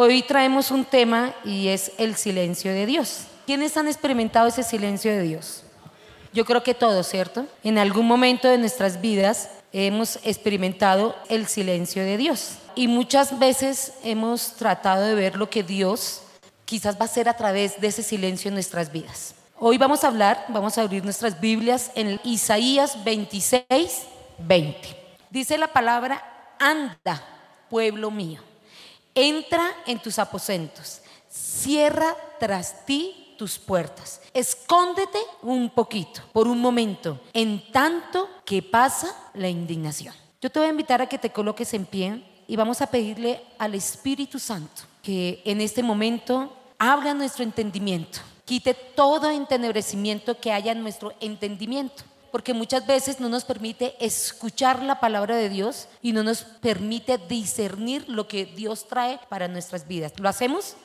Hoy traemos un tema y es el silencio de Dios. ¿Quiénes han experimentado ese silencio de Dios? Yo creo que todos, ¿cierto? En algún momento de nuestras vidas hemos experimentado el silencio de Dios. Y muchas veces hemos tratado de ver lo que Dios quizás va a hacer a través de ese silencio en nuestras vidas. Hoy vamos a hablar, vamos a abrir nuestras Biblias en Isaías 26, 20. Dice la palabra, anda, pueblo mío, entra en tus aposentos, cierra tras ti tus puertas, escóndete un poquito, por un momento, en tanto que pasa la indignación. Yo te voy a invitar a que te coloques en pie y vamos a pedirle al Espíritu Santo que en este momento abra nuestro entendimiento, quite todo entenebrecimiento que haya en nuestro entendimiento porque muchas veces no nos permite escuchar la palabra de Dios y no nos permite discernir lo que Dios trae para nuestras vidas. ¿Lo hacemos?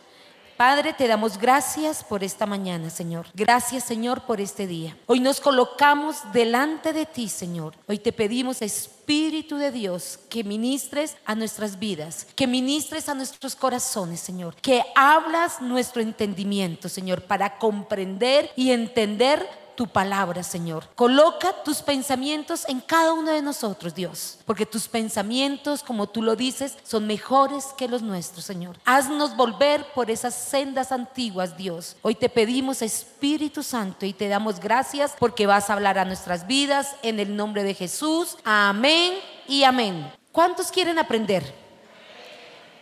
Padre, te damos gracias por esta mañana, Señor. Gracias, Señor, por este día. Hoy nos colocamos delante de ti, Señor. Hoy te pedimos, Espíritu de Dios, que ministres a nuestras vidas, que ministres a nuestros corazones, Señor. Que hablas nuestro entendimiento, Señor, para comprender y entender tu palabra, Señor. Coloca tus pensamientos en cada uno de nosotros, Dios, porque tus pensamientos, como tú lo dices, son mejores que los nuestros, Señor. Haznos volver por esas sendas antiguas, Dios. Hoy te pedimos, Espíritu Santo, y te damos gracias porque vas a hablar a nuestras vidas en el nombre de Jesús. Amén y amén. ¿Cuántos quieren aprender?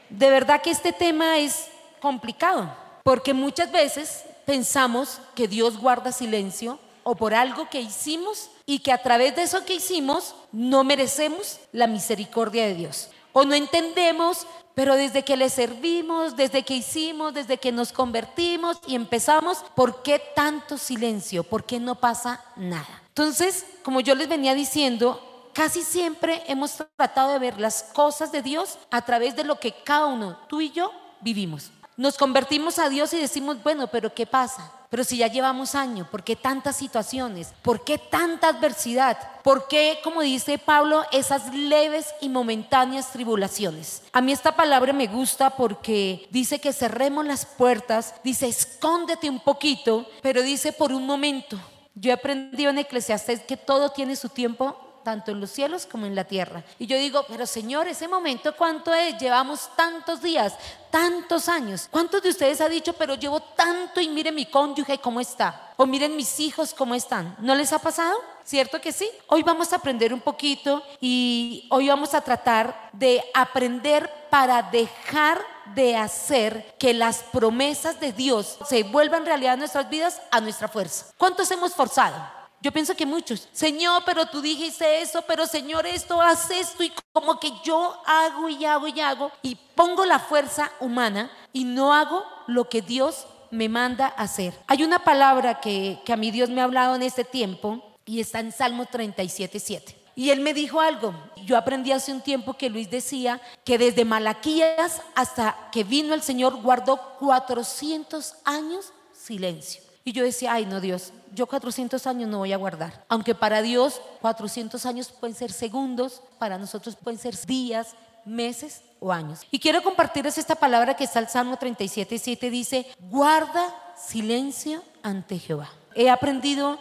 De verdad que este tema es complicado, porque muchas veces pensamos que Dios guarda silencio o por algo que hicimos y que a través de eso que hicimos no merecemos la misericordia de Dios. O no entendemos, pero desde que le servimos, desde que hicimos, desde que nos convertimos y empezamos, ¿por qué tanto silencio? ¿Por qué no pasa nada? Entonces, como yo les venía diciendo, casi siempre hemos tratado de ver las cosas de Dios a través de lo que cada uno, tú y yo, vivimos. Nos convertimos a Dios y decimos, bueno, pero ¿qué pasa? Pero si ya llevamos años, ¿por qué tantas situaciones? ¿Por qué tanta adversidad? ¿Por qué, como dice Pablo, esas leves y momentáneas tribulaciones? A mí esta palabra me gusta porque dice que cerremos las puertas, dice escóndete un poquito, pero dice por un momento. Yo he aprendido en Eclesiastes que todo tiene su tiempo tanto en los cielos como en la tierra. Y yo digo, pero Señor, ese momento, ¿cuánto es? Llevamos tantos días, tantos años. ¿Cuántos de ustedes ha dicho, pero llevo tanto y miren mi cónyuge cómo está? O miren mis hijos cómo están. ¿No les ha pasado? ¿Cierto que sí? Hoy vamos a aprender un poquito y hoy vamos a tratar de aprender para dejar de hacer que las promesas de Dios se vuelvan realidad en nuestras vidas a nuestra fuerza. ¿Cuántos hemos forzado? Yo pienso que muchos, Señor, pero tú dijiste eso, pero Señor, esto, haz esto, y como que yo hago y hago y hago, y pongo la fuerza humana y no hago lo que Dios me manda hacer. Hay una palabra que, que a mí Dios me ha hablado en este tiempo y está en Salmo 37, 7. Y él me dijo algo. Yo aprendí hace un tiempo que Luis decía que desde Malaquías hasta que vino el Señor guardó 400 años silencio. Y yo decía, ay no Dios, yo 400 años no voy a guardar. Aunque para Dios 400 años pueden ser segundos, para nosotros pueden ser días, meses o años. Y quiero compartirles esta palabra que está el Salmo 37, 7, dice, guarda silencio ante Jehová. He aprendido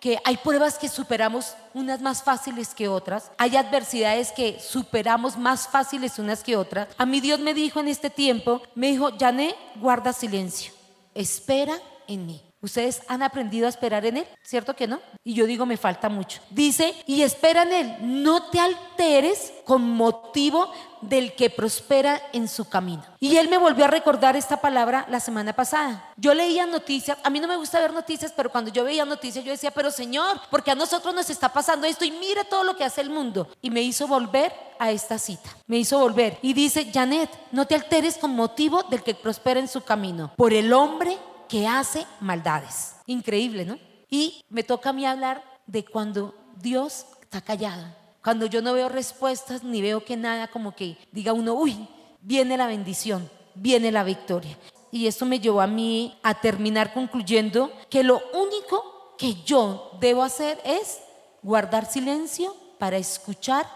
que hay pruebas que superamos unas más fáciles que otras, hay adversidades que superamos más fáciles unas que otras. A mí Dios me dijo en este tiempo, me dijo, Yané, guarda silencio, espera en mí. ¿Ustedes han aprendido a esperar en Él? ¿Cierto que no? Y yo digo, me falta mucho. Dice, y espera en Él, no te alteres con motivo del que prospera en su camino. Y Él me volvió a recordar esta palabra la semana pasada. Yo leía noticias, a mí no me gusta ver noticias, pero cuando yo veía noticias yo decía, pero Señor, porque a nosotros nos está pasando esto y mira todo lo que hace el mundo. Y me hizo volver a esta cita, me hizo volver. Y dice, Janet, no te alteres con motivo del que prospera en su camino. Por el hombre que hace maldades. Increíble, ¿no? Y me toca a mí hablar de cuando Dios está callado, cuando yo no veo respuestas ni veo que nada como que diga uno, uy, viene la bendición, viene la victoria. Y esto me llevó a mí a terminar concluyendo que lo único que yo debo hacer es guardar silencio para escuchar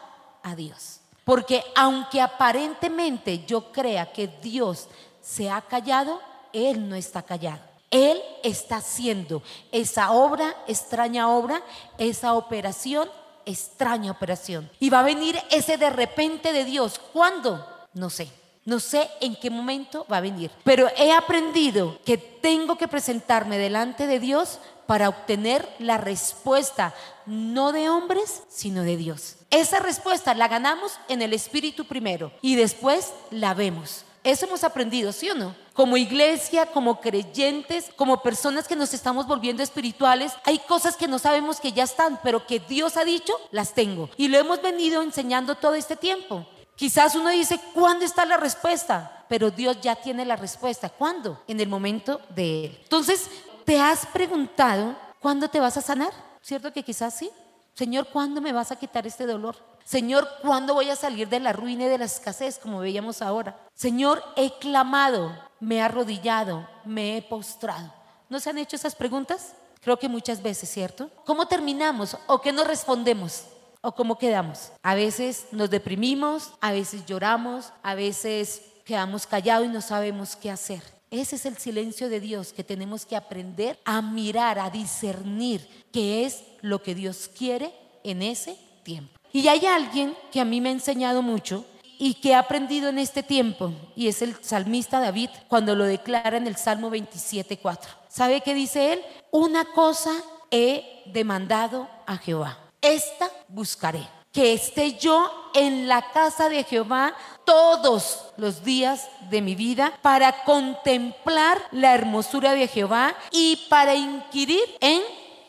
a Dios. Porque aunque aparentemente yo crea que Dios se ha callado, Él no está callado. Él está haciendo esa obra, extraña obra, esa operación, extraña operación. Y va a venir ese de repente de Dios. ¿Cuándo? No sé. No sé en qué momento va a venir. Pero he aprendido que tengo que presentarme delante de Dios para obtener la respuesta no de hombres, sino de Dios. Esa respuesta la ganamos en el Espíritu primero y después la vemos. Eso hemos aprendido, ¿sí o no? Como iglesia, como creyentes, como personas que nos estamos volviendo espirituales, hay cosas que no sabemos que ya están, pero que Dios ha dicho, las tengo. Y lo hemos venido enseñando todo este tiempo. Quizás uno dice, ¿cuándo está la respuesta? Pero Dios ya tiene la respuesta. ¿Cuándo? En el momento de Él. Entonces, ¿te has preguntado cuándo te vas a sanar? ¿Cierto que quizás sí? Señor, ¿cuándo me vas a quitar este dolor? Señor, ¿cuándo voy a salir de la ruina y de la escasez como veíamos ahora? Señor, he clamado, me he arrodillado, me he postrado. ¿No se han hecho esas preguntas? Creo que muchas veces, ¿cierto? ¿Cómo terminamos o qué nos respondemos? ¿O cómo quedamos? A veces nos deprimimos, a veces lloramos, a veces quedamos callados y no sabemos qué hacer. Ese es el silencio de Dios que tenemos que aprender a mirar, a discernir qué es lo que Dios quiere en ese tiempo. Y hay alguien que a mí me ha enseñado mucho y que ha aprendido en este tiempo, y es el salmista David cuando lo declara en el Salmo 27.4. ¿Sabe qué dice él? Una cosa he demandado a Jehová, esta buscaré que esté yo en la casa de Jehová todos los días de mi vida para contemplar la hermosura de Jehová y para inquirir en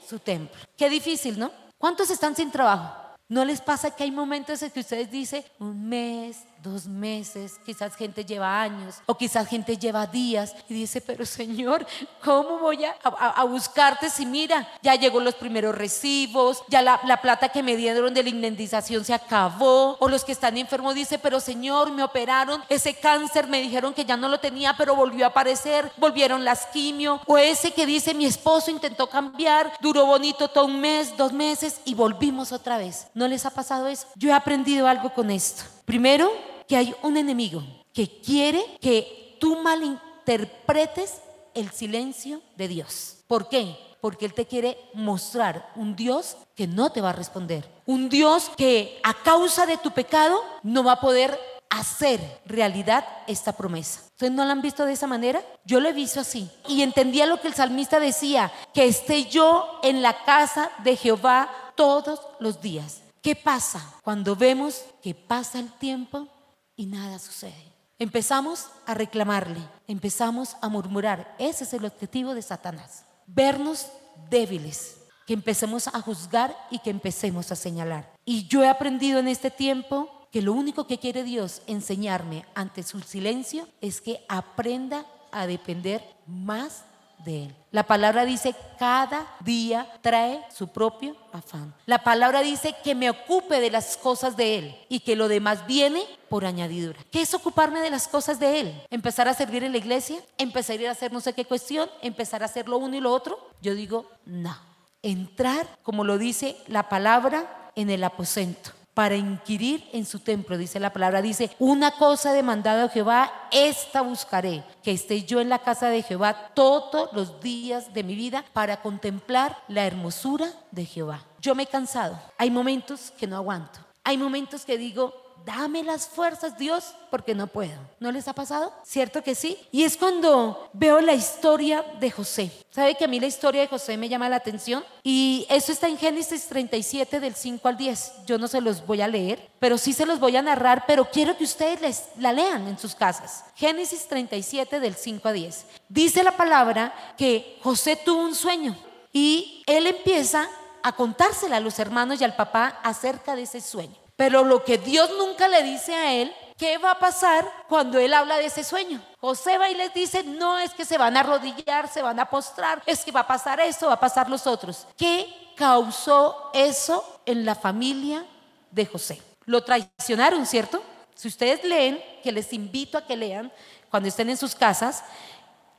su templo. Qué difícil, ¿no? ¿Cuántos están sin trabajo? ¿No les pasa que hay momentos en que ustedes dicen un mes, dos meses, quizás gente lleva años o quizás gente lleva días y dice, pero Señor, ¿cómo voy a, buscarte si mira, ya llegó los primeros recibos, ya la, la, plata que me dieron de la indemnización se acabó o los que están enfermos dice, pero Señor, me operaron, ese cáncer me dijeron que ya no lo tenía, pero volvió a aparecer, volvieron las quimio o ese que dice, mi esposo intentó cambiar, duró bonito todo un mes, dos meses y volvimos otra vez. ¿No les ha pasado eso? Yo he aprendido algo con esto. Primero, que hay un enemigo que quiere que tú malinterpretes el silencio de Dios. ¿Por qué? Porque Él te quiere mostrar un Dios que no te va a responder. Un Dios que a causa de tu pecado no va a poder hacer realidad esta promesa. ¿Ustedes no la han visto de esa manera? Yo lo he visto así. Y entendía lo que el salmista decía, que esté yo en la casa de Jehová todos los días. ¿Qué pasa cuando vemos que pasa el tiempo y nada sucede. Empezamos a reclamarle, empezamos a murmurar. Ese es el objetivo de Satanás. Vernos débiles, que empecemos a juzgar y que empecemos a señalar. Y yo he aprendido en este tiempo que lo único que quiere Dios enseñarme ante su silencio es que aprenda a depender más de Él. La palabra dice, cada día trae su propio afán. La palabra dice que me ocupe de las cosas de Él y que lo demás viene por añadidura. ¿Qué es ocuparme de las cosas de Él? ¿Empezar a servir en la iglesia? ¿Empezar a ir a hacer no sé qué cuestión? ¿Empezar a hacer lo uno y lo otro? Yo digo, no. Entrar, como lo dice la palabra, en el aposento para inquirir en su templo, dice la palabra. Dice, una cosa demandada a Jehová, esta buscaré, que esté yo en la casa de Jehová todos los días de mi vida para contemplar la hermosura de Jehová. Yo me he cansado, hay momentos que no aguanto, hay momentos que digo, dame las fuerzas, Dios, porque no puedo. ¿No les ha pasado? ¿Cierto que sí? Y es cuando veo la historia de José. ¿Sabe que a mí la historia de José me llama la atención? Y eso está en Génesis 37 del 5 al 10. Yo no se los voy a leer, pero sí se los voy a narrar, pero quiero que ustedes les, la lean en sus casas. Génesis 37 del 5 a 10. Dice la palabra que José tuvo un sueño y él empieza a contársela a los hermanos y al papá acerca de ese sueño. Pero lo que Dios nunca le dice a él, ¿qué va a pasar cuando él habla de ese sueño? José va y les dice, no es que se van a arrodillar, se van a postrar, es que va a pasar eso, va a pasar los otros. ¿Qué causó eso en la familia de José? Lo traicionaron, ¿cierto? Si ustedes leen, que les invito a que lean cuando estén en sus casas,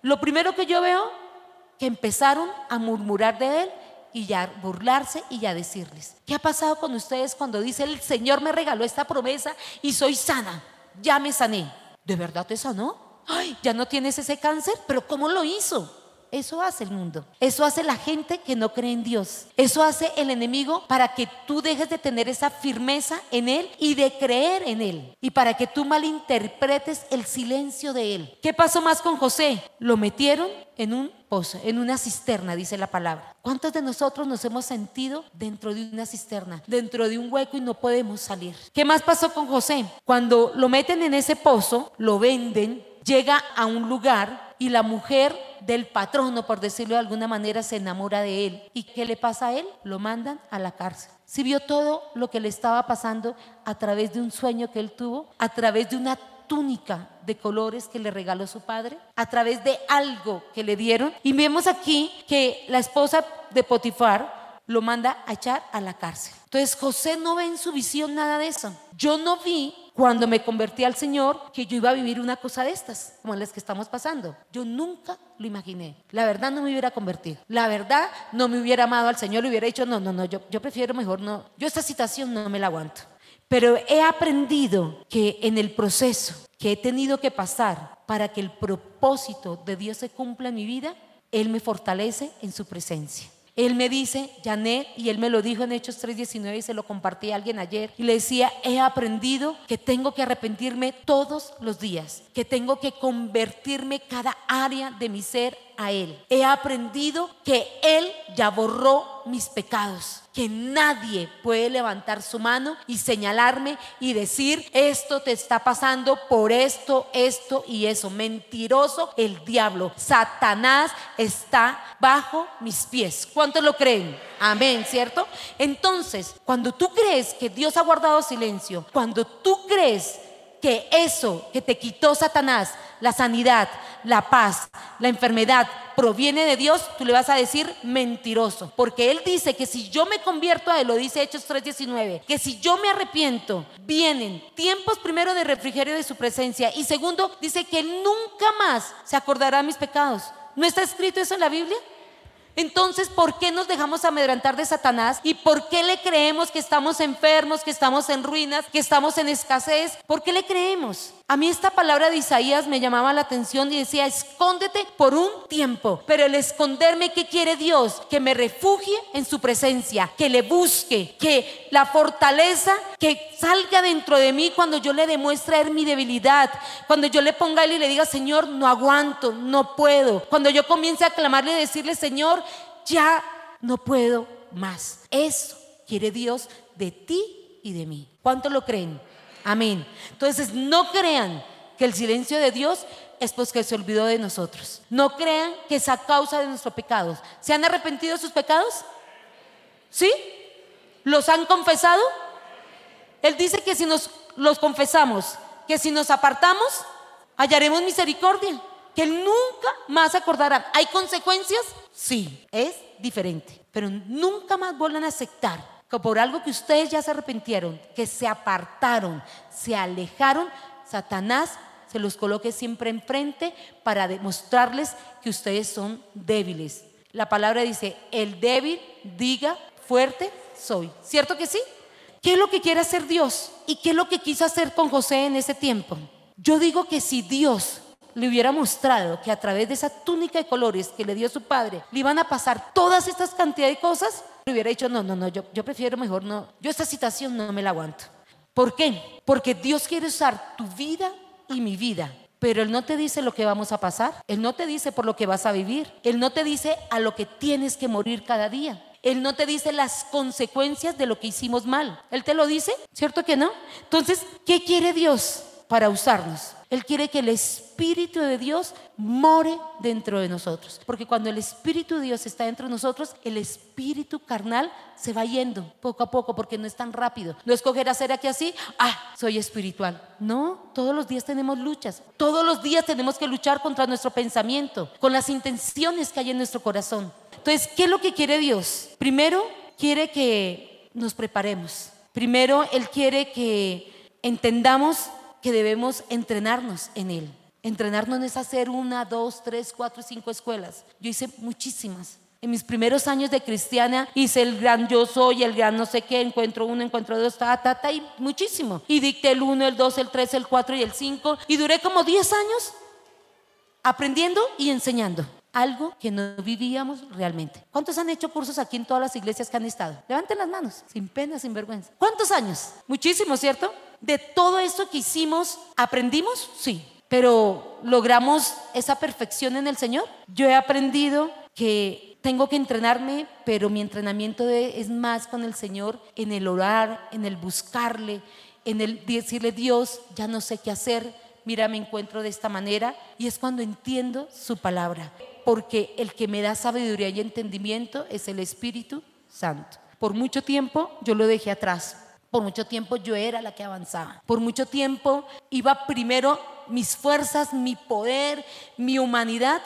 lo primero que yo veo, que empezaron a murmurar de él y ya burlarse y ya decirles, ¿qué ha pasado con ustedes cuando dice el Señor me regaló esta promesa y soy sana? Ya me sané. ¿De verdad te sanó? Ay, ya no tienes ese cáncer, pero ¿cómo lo hizo? Eso hace el mundo. Eso hace la gente que no cree en Dios. Eso hace el enemigo para que tú dejes de tener esa firmeza en Él y de creer en Él. Y para que tú malinterpretes el silencio de Él. ¿Qué pasó más con José? Lo metieron en un pozo, en una cisterna, dice la palabra. ¿Cuántos de nosotros nos hemos sentido dentro de una cisterna, dentro de un hueco y no podemos salir? ¿Qué más pasó con José? Cuando lo meten en ese pozo, lo venden, llega a un lugar y la mujer del patrono, por decirlo de alguna manera, se enamora de él. ¿Y qué le pasa a él? Lo mandan a la cárcel. Si vio todo lo que le estaba pasando a través de un sueño que él tuvo, a través de una túnica de colores que le regaló su padre, a través de algo que le dieron. Y vemos aquí que la esposa de Potifar lo manda a echar a la cárcel. Entonces José no ve en su visión nada de eso. Yo no vi cuando me convertí al Señor que yo iba a vivir una cosa de estas, como las que estamos pasando. Yo nunca lo imaginé. La verdad no me hubiera convertido. La verdad no me hubiera amado al Señor, le hubiera dicho, no, no, no, yo, yo prefiero mejor no. Yo esta situación no me la aguanto. Pero he aprendido que en el proceso que he tenido que pasar para que el propósito de Dios se cumpla en mi vida, Él me fortalece en su presencia. Él me dice, Janet, y él me lo dijo en Hechos 3:19 y se lo compartí a alguien ayer, y le decía, he aprendido que tengo que arrepentirme todos los días, que tengo que convertirme cada área de mi ser a Él. He aprendido que Él ya borró mis pecados, que nadie puede levantar su mano y señalarme y decir, esto te está pasando por esto, esto y eso. Mentiroso el diablo. Satanás está bajo mis pies. ¿Cuántos lo creen? Amén, ¿cierto? Entonces, cuando tú crees que Dios ha guardado silencio, cuando tú crees que eso que te quitó Satanás, la sanidad, la paz, la enfermedad, proviene de Dios, tú le vas a decir mentiroso. Porque Él dice que si yo me convierto a Él, lo dice Hechos 3:19, que si yo me arrepiento, vienen tiempos primero de refrigerio de su presencia y segundo, dice que nunca más se acordará de mis pecados. ¿No está escrito eso en la Biblia? Entonces, ¿por qué nos dejamos amedrantar de Satanás? ¿Y por qué le creemos que estamos enfermos, que estamos en ruinas, que estamos en escasez? ¿Por qué le creemos? A mí esta palabra de Isaías me llamaba la atención y decía, escóndete por un tiempo. Pero el esconderme, ¿qué quiere Dios? Que me refugie en su presencia, que le busque, que la fortaleza que salga dentro de mí cuando yo le demuestre mi debilidad, cuando yo le ponga a él y le diga, Señor, no aguanto, no puedo. Cuando yo comience a clamarle y decirle, Señor, ya no puedo más. Eso quiere Dios de ti y de mí. ¿Cuánto lo creen? Amén. Entonces, no crean que el silencio de Dios es porque se olvidó de nosotros. No crean que es a causa de nuestros pecados. ¿Se han arrepentido de sus pecados? ¿Sí? ¿Los han confesado? Él dice que si nos los confesamos, que si nos apartamos, hallaremos misericordia, que Él nunca más acordará. ¿Hay consecuencias? Sí, es diferente, pero nunca más vuelvan a aceptar que por algo que ustedes ya se arrepintieron, que se apartaron, se alejaron, Satanás se los coloque siempre enfrente para demostrarles que ustedes son débiles. La palabra dice, el débil diga fuerte soy. ¿Cierto que sí? ¿Qué es lo que quiere hacer Dios? ¿Y qué es lo que quiso hacer con José en ese tiempo? Yo digo que si Dios le hubiera mostrado que a través de esa túnica de colores que le dio su padre, le iban a pasar todas estas cantidades de cosas, le hubiera dicho, no, no, no, yo, yo prefiero mejor no, yo esta situación no me la aguanto. ¿Por qué? Porque Dios quiere usar tu vida y mi vida. Pero Él no te dice lo que vamos a pasar. Él no te dice por lo que vas a vivir. Él no te dice a lo que tienes que morir cada día. Él no te dice las consecuencias de lo que hicimos mal. Él te lo dice, ¿cierto que no? Entonces, ¿qué quiere Dios para usarnos? Él quiere que el Espíritu de Dios more dentro de nosotros. Porque cuando el Espíritu de Dios está dentro de nosotros, el espíritu carnal se va yendo poco a poco porque no es tan rápido. No escoger hacer aquí así, ah, soy espiritual. No, todos los días tenemos luchas. Todos los días tenemos que luchar contra nuestro pensamiento, con las intenciones que hay en nuestro corazón. Entonces, ¿qué es lo que quiere Dios? Primero, quiere que nos preparemos. Primero, Él quiere que entendamos que debemos entrenarnos en Él. Entrenarnos no es hacer una, dos, tres, cuatro, cinco escuelas. Yo hice muchísimas. En mis primeros años de cristiana hice el gran yo soy, el gran no sé qué, encuentro uno, encuentro dos, ta, ta, ta, y muchísimo. Y dicté el uno, el dos, el tres, el cuatro y el cinco. Y duré como 10 años aprendiendo y enseñando algo que no vivíamos realmente. ¿Cuántos han hecho cursos aquí en todas las iglesias que han estado? Levanten las manos, sin pena, sin vergüenza. ¿Cuántos años? Muchísimo, ¿cierto? De todo esto que hicimos, ¿aprendimos? Sí. Pero ¿logramos esa perfección en el Señor? Yo he aprendido que tengo que entrenarme, pero mi entrenamiento es más con el Señor en el orar, en el buscarle, en el decirle, Dios, ya no sé qué hacer, mira, me encuentro de esta manera, y es cuando entiendo su palabra porque el que me da sabiduría y entendimiento es el Espíritu Santo. Por mucho tiempo yo lo dejé atrás. Por mucho tiempo yo era la que avanzaba. Por mucho tiempo iba primero mis fuerzas, mi poder, mi humanidad,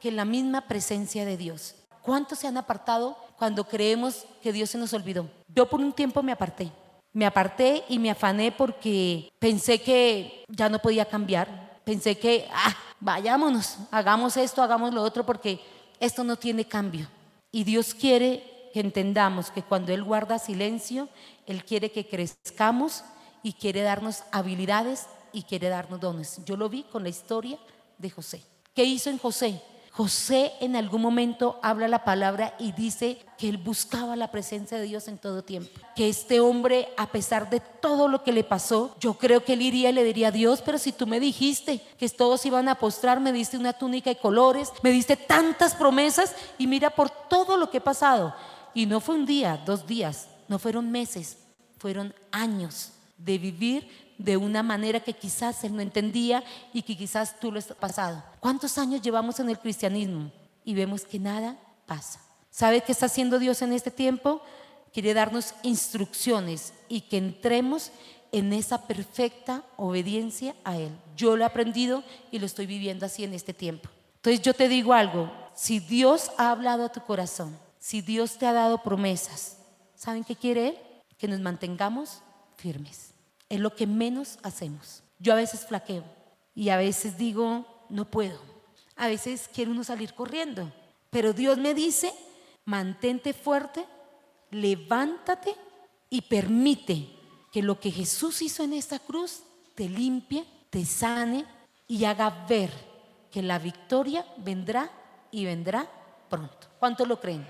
que la misma presencia de Dios. ¿Cuántos se han apartado cuando creemos que Dios se nos olvidó? Yo por un tiempo me aparté. Me aparté y me afané porque pensé que ya no podía cambiar, pensé que, ah, vayámonos, hagamos esto, hagamos lo otro, porque esto no tiene cambio. Y Dios quiere que entendamos que cuando Él guarda silencio, Él quiere que crezcamos y quiere darnos habilidades y quiere darnos dones. Yo lo vi con la historia de José. ¿Qué hizo en José? José en algún momento habla la palabra y dice que él buscaba la presencia de Dios en todo tiempo. Que este hombre, a pesar de todo lo que le pasó, yo creo que él iría y le diría a Dios, pero si tú me dijiste que todos iban a postrar, me diste una túnica de colores, me diste tantas promesas y mira por todo lo que he pasado. Y no fue un día, dos días, no fueron meses, fueron años de vivir de una manera que quizás él no entendía y que quizás tú lo has pasado. ¿Cuántos años llevamos en el cristianismo y vemos que nada pasa? ¿Sabe qué está haciendo Dios en este tiempo? Quiere darnos instrucciones y que entremos en esa perfecta obediencia a Él. Yo lo he aprendido y lo estoy viviendo así en este tiempo. Entonces yo te digo algo, si Dios ha hablado a tu corazón, si Dios te ha dado promesas, ¿saben qué quiere Él? Que nos mantengamos firmes. Es lo que menos hacemos. Yo a veces flaqueo y a veces digo, no puedo. A veces quiero uno salir corriendo. Pero Dios me dice, mantente fuerte, levántate y permite que lo que Jesús hizo en esta cruz te limpie, te sane y haga ver que la victoria vendrá y vendrá pronto. ¿Cuánto lo creen?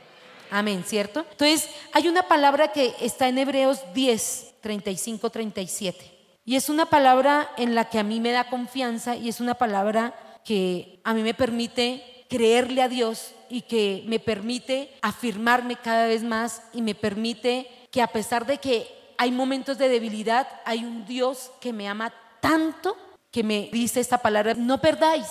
Amén, ¿cierto? Entonces, hay una palabra que está en Hebreos 10, 35, 37. Y es una palabra en la que a mí me da confianza y es una palabra que a mí me permite creerle a Dios y que me permite afirmarme cada vez más y me permite que a pesar de que hay momentos de debilidad, hay un Dios que me ama tanto que me dice esta palabra, no perdáis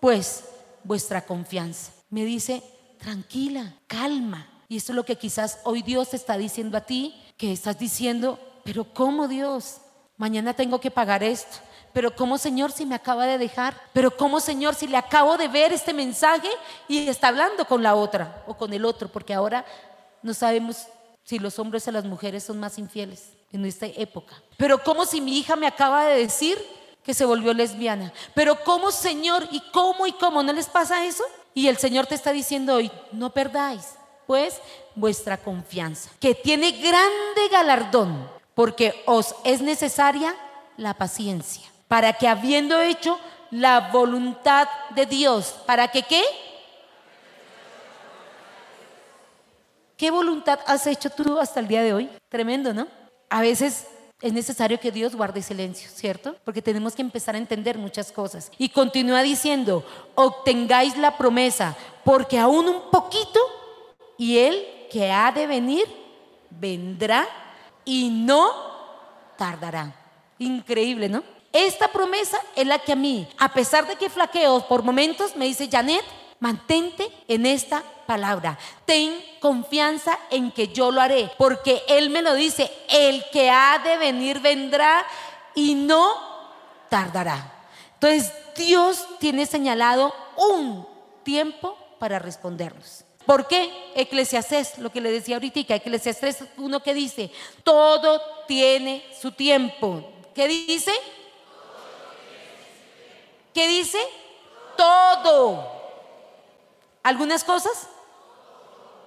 pues vuestra confianza. Me dice, tranquila, calma, y esto es lo que quizás hoy Dios te está diciendo a ti, que estás diciendo, pero ¿cómo Dios? Mañana tengo que pagar esto. Pero ¿cómo Señor si me acaba de dejar? Pero ¿cómo Señor si le acabo de ver este mensaje y está hablando con la otra o con el otro? Porque ahora no sabemos si los hombres o las mujeres son más infieles en esta época. Pero ¿cómo si mi hija me acaba de decir que se volvió lesbiana? Pero ¿cómo Señor y cómo y cómo no les pasa eso? Y el Señor te está diciendo hoy, no perdáis pues vuestra confianza, que tiene grande galardón, porque os es necesaria la paciencia, para que habiendo hecho la voluntad de Dios, ¿para que qué? ¿Qué voluntad has hecho tú hasta el día de hoy? Tremendo, ¿no? A veces es necesario que Dios guarde silencio, ¿cierto? Porque tenemos que empezar a entender muchas cosas. Y continúa diciendo, obtengáis la promesa, porque aún un poquito y el que ha de venir vendrá y no tardará. Increíble, ¿no? Esta promesa es la que a mí, a pesar de que flaqueo por momentos, me dice Janet, mantente en esta palabra. Ten confianza en que yo lo haré, porque Él me lo dice, el que ha de venir vendrá y no tardará. Entonces Dios tiene señalado un tiempo para respondernos. ¿Por qué? Eclesiastés, lo que le decía ahorita, Eclesiastés uno que dice, todo tiene su tiempo. ¿Qué dice? ¿Qué dice? Todo. ¿Algunas cosas?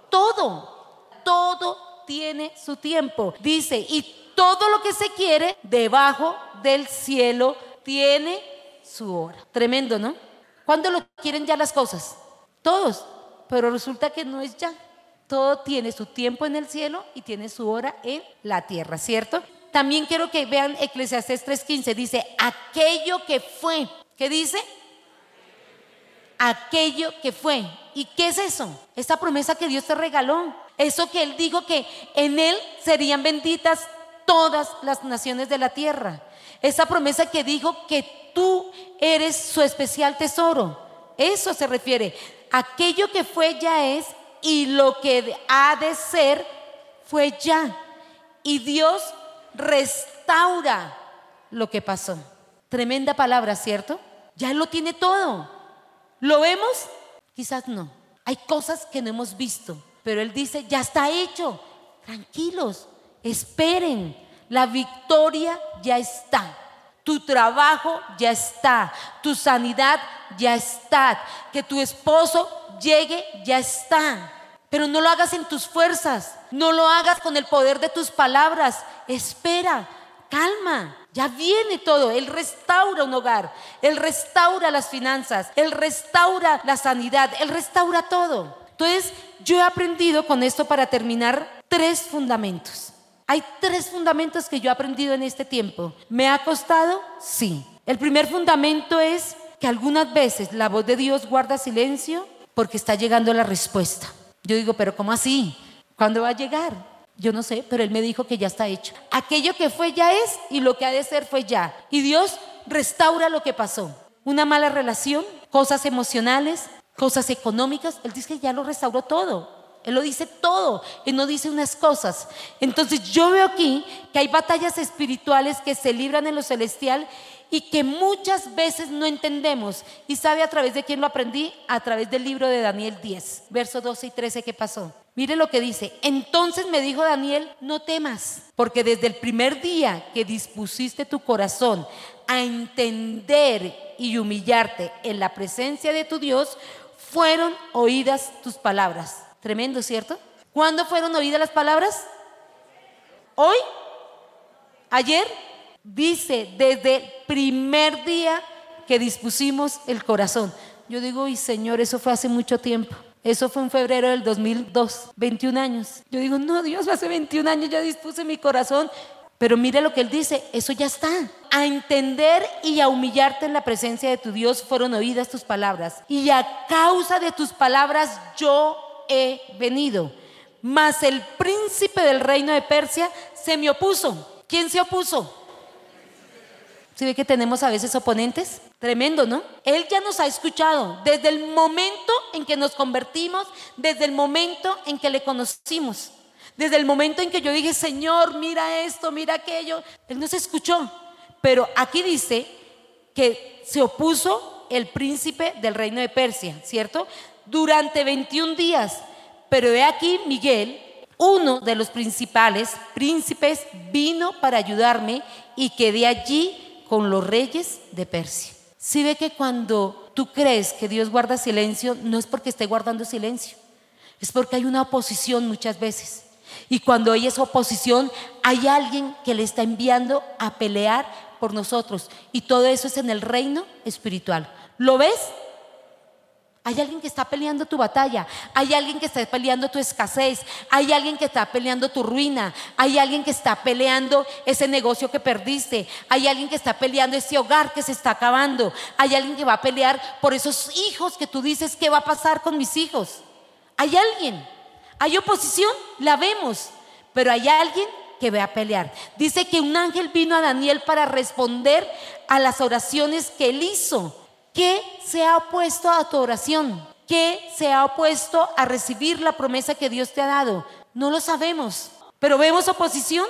todo, todo tiene su tiempo. Dice, y todo lo que se quiere debajo del cielo tiene su hora. Tremendo, ¿no? ¿Cuándo lo quieren ya las cosas? Todos, pero resulta que no es ya. Todo tiene su tiempo en el cielo y tiene su hora en la tierra, ¿cierto? También quiero que vean Eclesiastés 3:15, dice, aquello que fue, ¿qué dice? Aquello que fue. ¿Y qué es eso? Esta promesa que Dios te regaló. Eso que Él dijo que en Él serían benditas todas las naciones de la tierra. Esa promesa que dijo que tú eres su especial tesoro. Eso se refiere. Aquello que fue ya es y lo que ha de ser fue ya. Y Dios restaura lo que pasó. Tremenda palabra, ¿cierto? Ya lo tiene todo. ¿Lo vemos? Quizás no. Hay cosas que no hemos visto, pero Él dice, ya está hecho. Tranquilos, esperen. La victoria ya está. Tu trabajo ya está. Tu sanidad ya está. Que tu esposo llegue ya está. Pero no lo hagas en tus fuerzas. No lo hagas con el poder de tus palabras. Espera, calma. Ya viene todo. Él restaura un hogar. Él restaura las finanzas. Él restaura la sanidad. Él restaura todo. Entonces, yo he aprendido con esto para terminar tres fundamentos. Hay tres fundamentos que yo he aprendido en este tiempo. ¿Me ha costado? Sí. El primer fundamento es que algunas veces la voz de Dios guarda silencio porque está llegando la respuesta. Yo digo, pero ¿cómo así? ¿Cuándo va a llegar? Yo no sé, pero Él me dijo que ya está hecho. Aquello que fue ya es y lo que ha de ser fue ya. Y Dios restaura lo que pasó. Una mala relación, cosas emocionales, cosas económicas. Él dice que ya lo restauró todo. Él lo dice todo, Él no dice unas cosas. Entonces yo veo aquí que hay batallas espirituales que se libran en lo celestial y que muchas veces no entendemos. ¿Y sabe a través de quién lo aprendí? A través del libro de Daniel 10, versos 12 y 13 que pasó. Mire lo que dice. Entonces me dijo Daniel, no temas, porque desde el primer día que dispusiste tu corazón a entender y humillarte en la presencia de tu Dios, fueron oídas tus palabras. Tremendo, ¿cierto? ¿Cuándo fueron oídas las palabras? ¿Hoy? ¿Ayer? Dice, desde el primer día que dispusimos el corazón. Yo digo, y Señor, eso fue hace mucho tiempo. Eso fue en febrero del 2002, 21 años. Yo digo, no, Dios, hace 21 años ya dispuse mi corazón. Pero mire lo que él dice, eso ya está. A entender y a humillarte en la presencia de tu Dios fueron oídas tus palabras. Y a causa de tus palabras yo he venido. Mas el príncipe del reino de Persia se me opuso. ¿Quién se opuso? ¿Sí ve que tenemos a veces oponentes? Tremendo, ¿no? Él ya nos ha escuchado desde el momento en que nos convertimos, desde el momento en que le conocimos, desde el momento en que yo dije, Señor, mira esto, mira aquello. Él nos escuchó. Pero aquí dice que se opuso el príncipe del reino de Persia, ¿cierto? Durante 21 días. Pero he aquí, Miguel, uno de los principales príncipes, vino para ayudarme y quedé allí con los reyes de Persia. Si ve que cuando tú crees que Dios guarda silencio, no es porque esté guardando silencio, es porque hay una oposición muchas veces. Y cuando hay esa oposición, hay alguien que le está enviando a pelear por nosotros. Y todo eso es en el reino espiritual. ¿Lo ves? Hay alguien que está peleando tu batalla, hay alguien que está peleando tu escasez, hay alguien que está peleando tu ruina, hay alguien que está peleando ese negocio que perdiste, hay alguien que está peleando ese hogar que se está acabando, hay alguien que va a pelear por esos hijos que tú dices, ¿qué va a pasar con mis hijos? Hay alguien, hay oposición, la vemos, pero hay alguien que va a pelear. Dice que un ángel vino a Daniel para responder a las oraciones que él hizo. ¿Qué se ha opuesto a tu oración? ¿Qué se ha opuesto a recibir la promesa que Dios te ha dado? No lo sabemos, pero vemos oposición,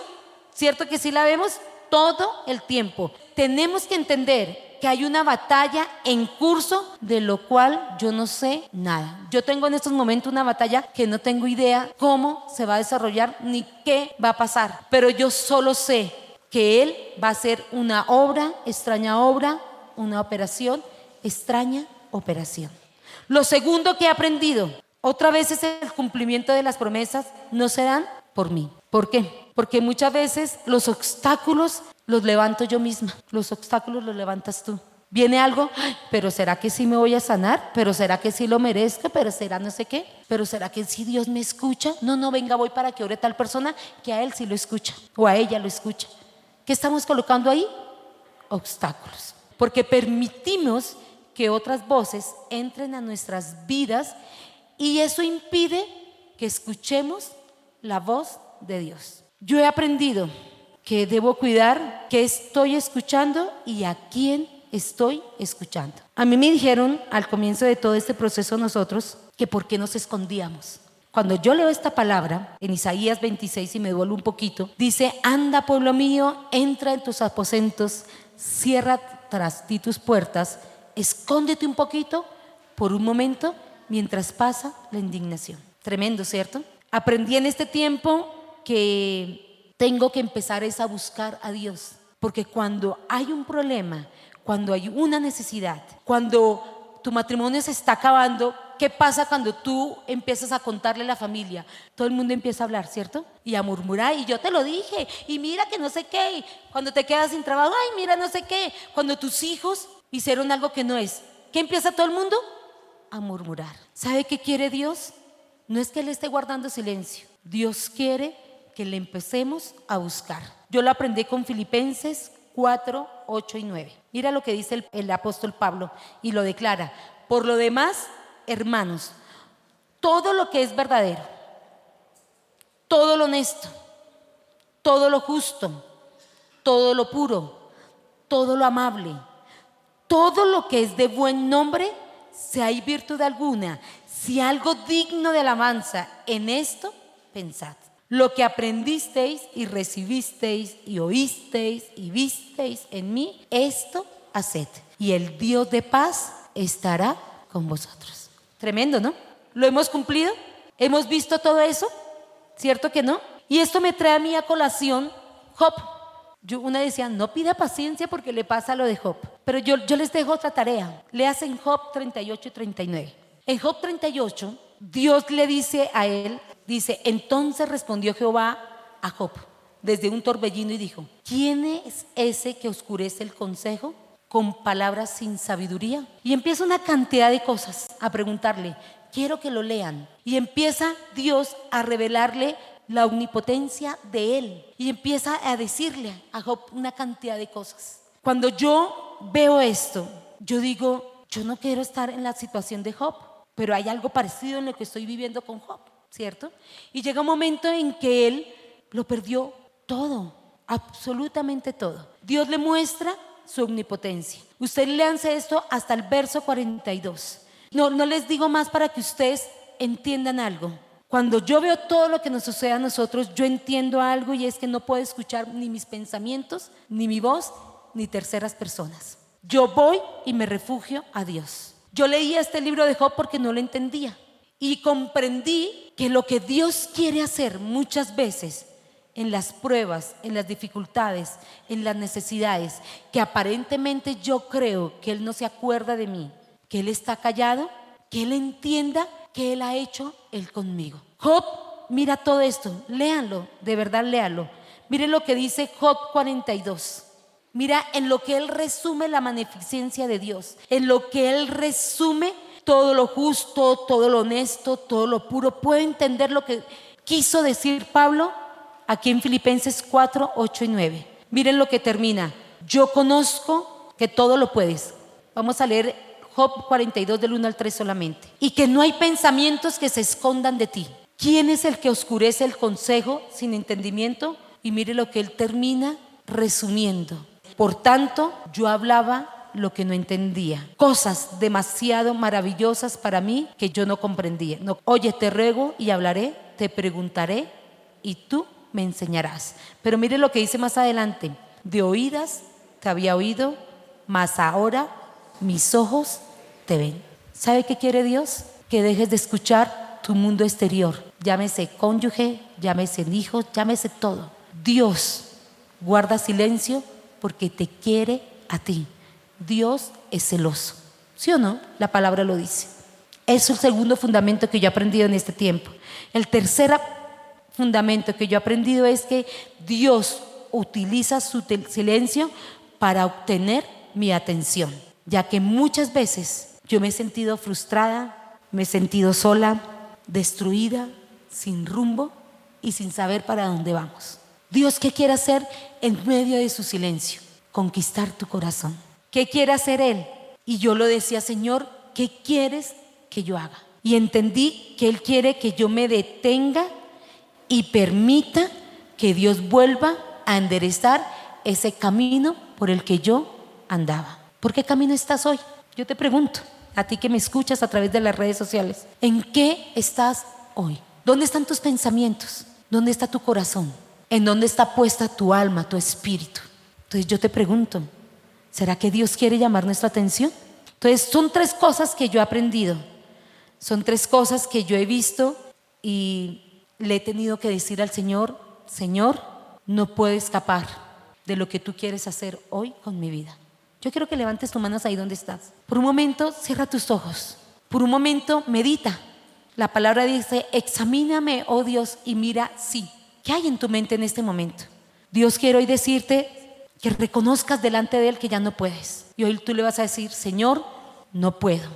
¿cierto que sí la vemos? Todo el tiempo. Tenemos que entender que hay una batalla en curso de lo cual yo no sé nada. Yo tengo en estos momentos una batalla que no tengo idea cómo se va a desarrollar ni qué va a pasar, pero yo solo sé que Él va a hacer una obra, extraña obra, una operación extraña operación. Lo segundo que he aprendido, Otras veces el cumplimiento de las promesas no se dan por mí. ¿Por qué? Porque muchas veces los obstáculos los levanto yo misma, los obstáculos los levantas tú. Viene algo, pero ¿será que sí me voy a sanar? ¿Pero será que sí lo merezco? ¿Pero será no sé qué? ¿Pero será que sí Dios me escucha? No, no, venga, voy para que ore tal persona que a él sí lo escucha o a ella lo escucha. ¿Qué estamos colocando ahí? Obstáculos. Porque permitimos que otras voces entren a nuestras vidas y eso impide que escuchemos la voz de Dios. Yo he aprendido que debo cuidar qué estoy escuchando y a quién estoy escuchando. A mí me dijeron al comienzo de todo este proceso nosotros que por qué nos escondíamos. Cuando yo leo esta palabra en Isaías 26 y me duele un poquito, dice, anda pueblo mío, entra en tus aposentos, cierra tras ti tus puertas, escóndete un poquito por un momento mientras pasa la indignación. Tremendo, ¿cierto? Aprendí en este tiempo que tengo que empezar es a buscar a Dios, porque cuando hay un problema, cuando hay una necesidad, cuando tu matrimonio se está acabando, ¿qué pasa cuando tú empiezas a contarle a la familia? Todo el mundo empieza a hablar, ¿cierto? Y a murmurar, y yo te lo dije, y mira que no sé qué, cuando te quedas sin trabajo, ay, mira no sé qué, cuando tus hijos hicieron algo que no es, ¿qué empieza todo el mundo? A murmurar. ¿Sabe qué quiere Dios? No es que Él esté guardando silencio, Dios quiere que le empecemos a buscar. Yo lo aprendí con Filipenses 4, 8 y 9. Mira lo que dice el, apóstol Pablo y lo declara. Por lo demás, hermanos, todo lo que es verdadero, todo lo honesto, todo lo justo, todo lo puro, todo lo amable, todo lo que es de buen nombre, si hay virtud alguna, si algo digno de alabanza, en esto pensad. Lo que aprendisteis y recibisteis y oísteis y visteis en mí, esto haced. Y el Dios de paz estará con vosotros. Tremendo, ¿no? ¿Lo hemos cumplido? ¿Hemos visto todo eso? ¿Cierto que no? Y esto me trae a mí a colación Job. Yo, una decía, no pida paciencia porque le pasa lo de Job. Pero yo, les dejo otra tarea. Le hacen Job 38 y 39. En Job 38, Dios le dice a él, Dice, entonces respondió Jehová a Job desde un torbellino y dijo, ¿quién es ese que oscurece el consejo con palabras sin sabiduría? Y empieza una cantidad de cosas a preguntarle, quiero que lo lean. Y empieza Dios a revelarle la omnipotencia de él y empieza a decirle a Job una cantidad de cosas. Cuando yo veo esto, yo digo, yo no quiero estar en la situación de Job, pero hay algo parecido en lo que estoy viviendo con Job. ¿cierto? Y llega un momento en que él lo perdió todo, absolutamente todo. Dios le muestra su omnipotencia. Usted leanse esto hasta el verso 42. No, no les digo más para que ustedes entiendan algo. Cuando yo veo todo lo que nos sucede a nosotros, yo entiendo algo y es que no puedo escuchar ni mis pensamientos, ni mi voz, ni terceras personas. Yo voy y me refugio a Dios. Yo leía este libro de Job porque no lo entendía y comprendí que lo que Dios quiere hacer muchas veces en las pruebas, en las dificultades, en las necesidades, que aparentemente yo creo que Él no se acuerda de mí, que Él está callado, que Él entienda que Él ha hecho Él conmigo. Job, mira todo esto, léanlo, de verdad léanlo. Mire lo que dice Job 42. Mira en lo que Él resume la magnificencia de Dios, en lo que Él resume todo lo justo, todo lo honesto, todo lo puro. ¿Puede entender lo que quiso decir Pablo aquí en Filipenses 4, 8 y 9? Miren lo que termina. Yo conozco que todo lo puedes. Vamos a leer Job 42 del 1 al 3 solamente. Y que no hay pensamientos que se escondan de ti. ¿Quién es el que oscurece el consejo sin entendimiento? Y mire lo que él termina resumiendo. Por tanto, yo hablaba lo que no entendía. Cosas demasiado maravillosas para mí que yo no comprendía. No, Oye, te ruego y hablaré, te preguntaré y tú me enseñarás. Pero mire lo que dice más adelante. De oídas te había oído, mas ahora mis ojos te ven. ¿Sabe qué quiere Dios? Que dejes de escuchar tu mundo exterior. Llámese cónyuge, llámese hijos, llámese todo. Dios guarda silencio porque te quiere a ti. Dios es celoso. ¿Sí o no? La palabra lo dice. Es el segundo fundamento que yo he aprendido en este tiempo. El tercer fundamento que yo he aprendido es que Dios utiliza su silencio para obtener mi atención, ya que muchas veces yo me he sentido frustrada, me he sentido sola, destruida, sin rumbo y sin saber para dónde vamos. Dios, ¿qué quiere hacer en medio de su silencio? Conquistar tu corazón. ¿Qué quiere hacer Él? Y yo lo decía, Señor, ¿qué quieres que yo haga? Y entendí que Él quiere que yo me detenga y permita que Dios vuelva a enderezar ese camino por el que yo andaba. ¿Por qué camino estás hoy? Yo te pregunto, a ti que me escuchas a través de las redes sociales, ¿en qué estás hoy? ¿Dónde están tus pensamientos? ¿Dónde está tu corazón? ¿En dónde está puesta tu alma, tu espíritu? Entonces yo te pregunto, ¿será que Dios quiere llamar nuestra atención? Entonces son tres cosas que yo he aprendido, son tres cosas que yo he visto y le he tenido que decir al Señor, Señor, no puedo escapar de lo que tú quieres hacer hoy con mi vida. Yo quiero que levantes tus manos ahí donde estás. Por un momento, cierra tus ojos. Por un momento, medita. La palabra dice, examíname, oh Dios, y mira, sí, ¿qué hay en tu mente en este momento? Dios quiere hoy decirte que reconozcas delante de Él que ya no puedes. Y hoy tú le vas a decir, Señor, no puedo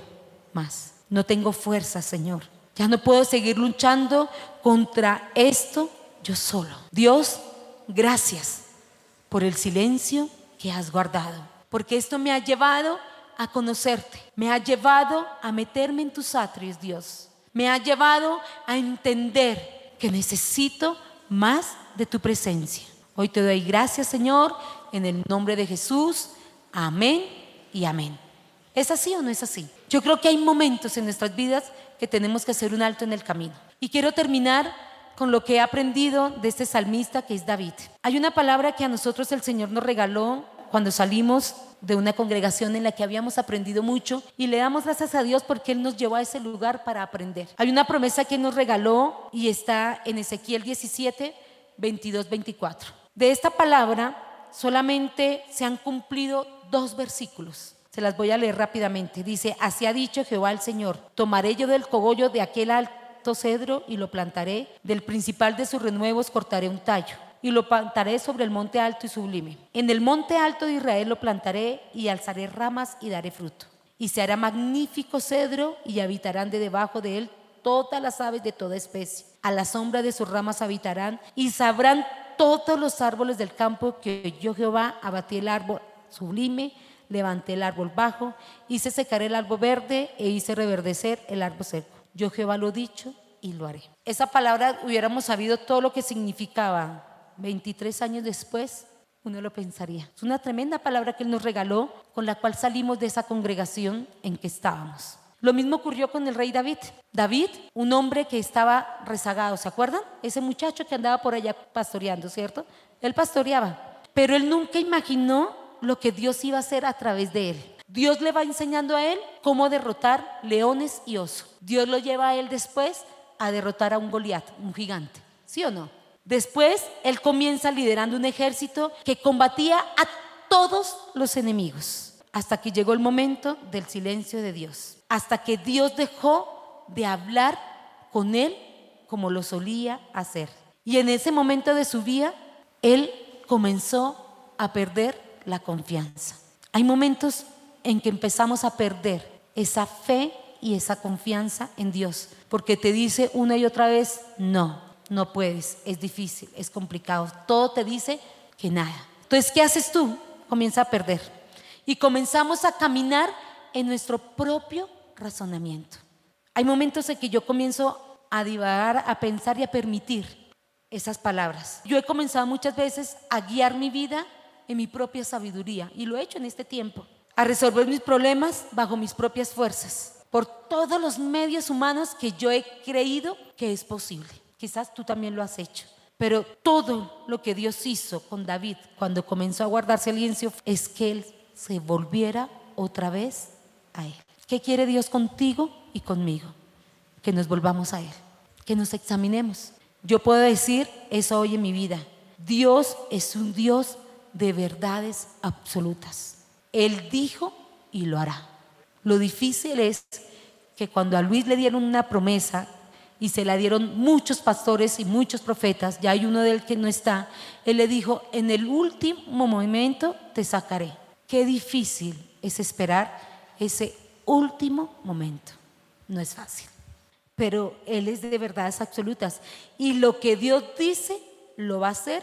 más. No tengo fuerza, Señor. Ya no puedo seguir luchando contra esto yo solo. Dios, gracias por el silencio que has guardado, porque esto me ha llevado a conocerte, me ha llevado a meterme en tus atrios, Dios, me ha llevado a entender que necesito más de tu presencia. Hoy te doy gracias, Señor, en el nombre de Jesús. Amén y amén. ¿Es así o no es así? Yo creo que hay momentos en nuestras vidas que tenemos que hacer un alto en el camino. Y quiero terminar con lo que he aprendido de este salmista que es David. Hay una palabra que a nosotros el Señor nos regaló cuando salimos de una congregación en la que habíamos aprendido mucho y le damos gracias a Dios porque Él nos llevó a ese lugar para aprender. Hay una promesa que nos regaló y está en Ezequiel 17, 22, 24. De esta palabra solamente se han cumplido dos versículos. Se las voy a leer rápidamente. Dice, así ha dicho Jehová el Señor, tomaré yo del cogollo de aquel alto cedro y lo plantaré, del principal de sus renuevos cortaré un tallo y lo plantaré sobre el monte alto y sublime. En el monte alto de Israel lo plantaré y alzaré ramas y daré fruto. Y se hará magnífico cedro y habitarán de debajo de él todas las aves de toda especie. A la sombra de sus ramas habitarán y sabrán todos los árboles del campo que yo Jehová abatí el árbol sublime, levanté el árbol bajo, hice secar el árbol verde e hice reverdecer el árbol seco. Yo Jehová lo he dicho y lo haré. Esa palabra hubiéramos sabido todo lo que significaba 23 años después, uno lo pensaría. Es una tremenda palabra que Él nos regaló con la cual salimos de esa congregación en que estábamos. Lo mismo ocurrió con el rey David. David, un hombre que estaba rezagado, ¿se acuerdan? Ese muchacho que andaba por allá pastoreando, ¿cierto? Él pastoreaba, pero él nunca imaginó lo que Dios iba a hacer a través de él. Dios le va enseñando a él cómo derrotar leones y osos. Dios lo lleva a él después a derrotar a un Goliat, un gigante. ¿Sí o no? Después él comienza liderando un ejército que combatía a todos los enemigos. Hasta que llegó el momento del silencio de Dios. Hasta que Dios dejó de hablar con él como lo solía hacer. Y en ese momento de su vida, él comenzó a perder la confianza. Hay momentos en que empezamos a perder esa fe y esa confianza en Dios, porque te dice una y otra vez, no, no puedes, es difícil, es complicado, todo te dice que nada. Entonces, ¿qué haces tú? Comienza a perder. Y comenzamos a caminar en nuestro propio razonamiento. Hay momentos en que yo comienzo a divagar, a pensar y a permitir esas palabras. Yo he comenzado muchas veces a guiar mi vida en mi propia sabiduría y lo he hecho en este tiempo a resolver mis problemas bajo mis propias fuerzas, por todos los medios humanos que yo he creído que es posible. Quizás tú también lo has hecho. Pero todo lo que Dios hizo con David cuando comenzó a guardar silencio es que él se volviera otra vez a él. ¿Qué quiere Dios contigo y conmigo? Que nos volvamos a él, que nos examinemos. Yo puedo decir eso hoy en mi vida. Dios es un Dios de verdades absolutas. Él dijo y lo hará. Lo difícil es que cuando a Luis le dieron una promesa y se la dieron muchos pastores y muchos profetas, ya hay uno del que no está, él le dijo, en el último momento te sacaré. Qué difícil es esperar ese último momento. No es fácil. Pero Él es de verdades absolutas. Y lo que Dios dice, lo va a hacer.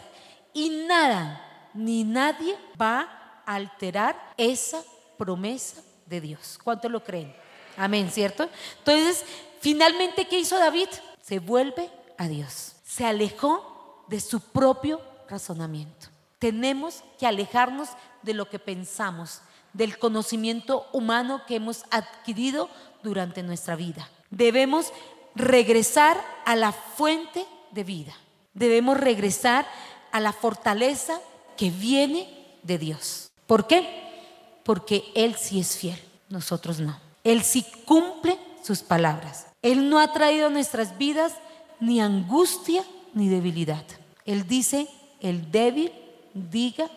Y nada, ni nadie va a alterar esa promesa de Dios. ¿Cuánto lo creen? Amén, ¿cierto? Entonces, finalmente, ¿qué hizo David? Se vuelve a Dios. Se alejó de su propio razonamiento. Tenemos que alejarnos de lo que pensamos, del conocimiento humano que hemos adquirido durante nuestra vida. Debemos regresar a la fuente de vida. Debemos regresar a la fortaleza que viene de Dios. ¿Por qué? Porque Él sí es fiel, nosotros no. Él sí cumple sus palabras. Él no ha traído a nuestras vidas ni angustia ni debilidad. Él dice, el débil diga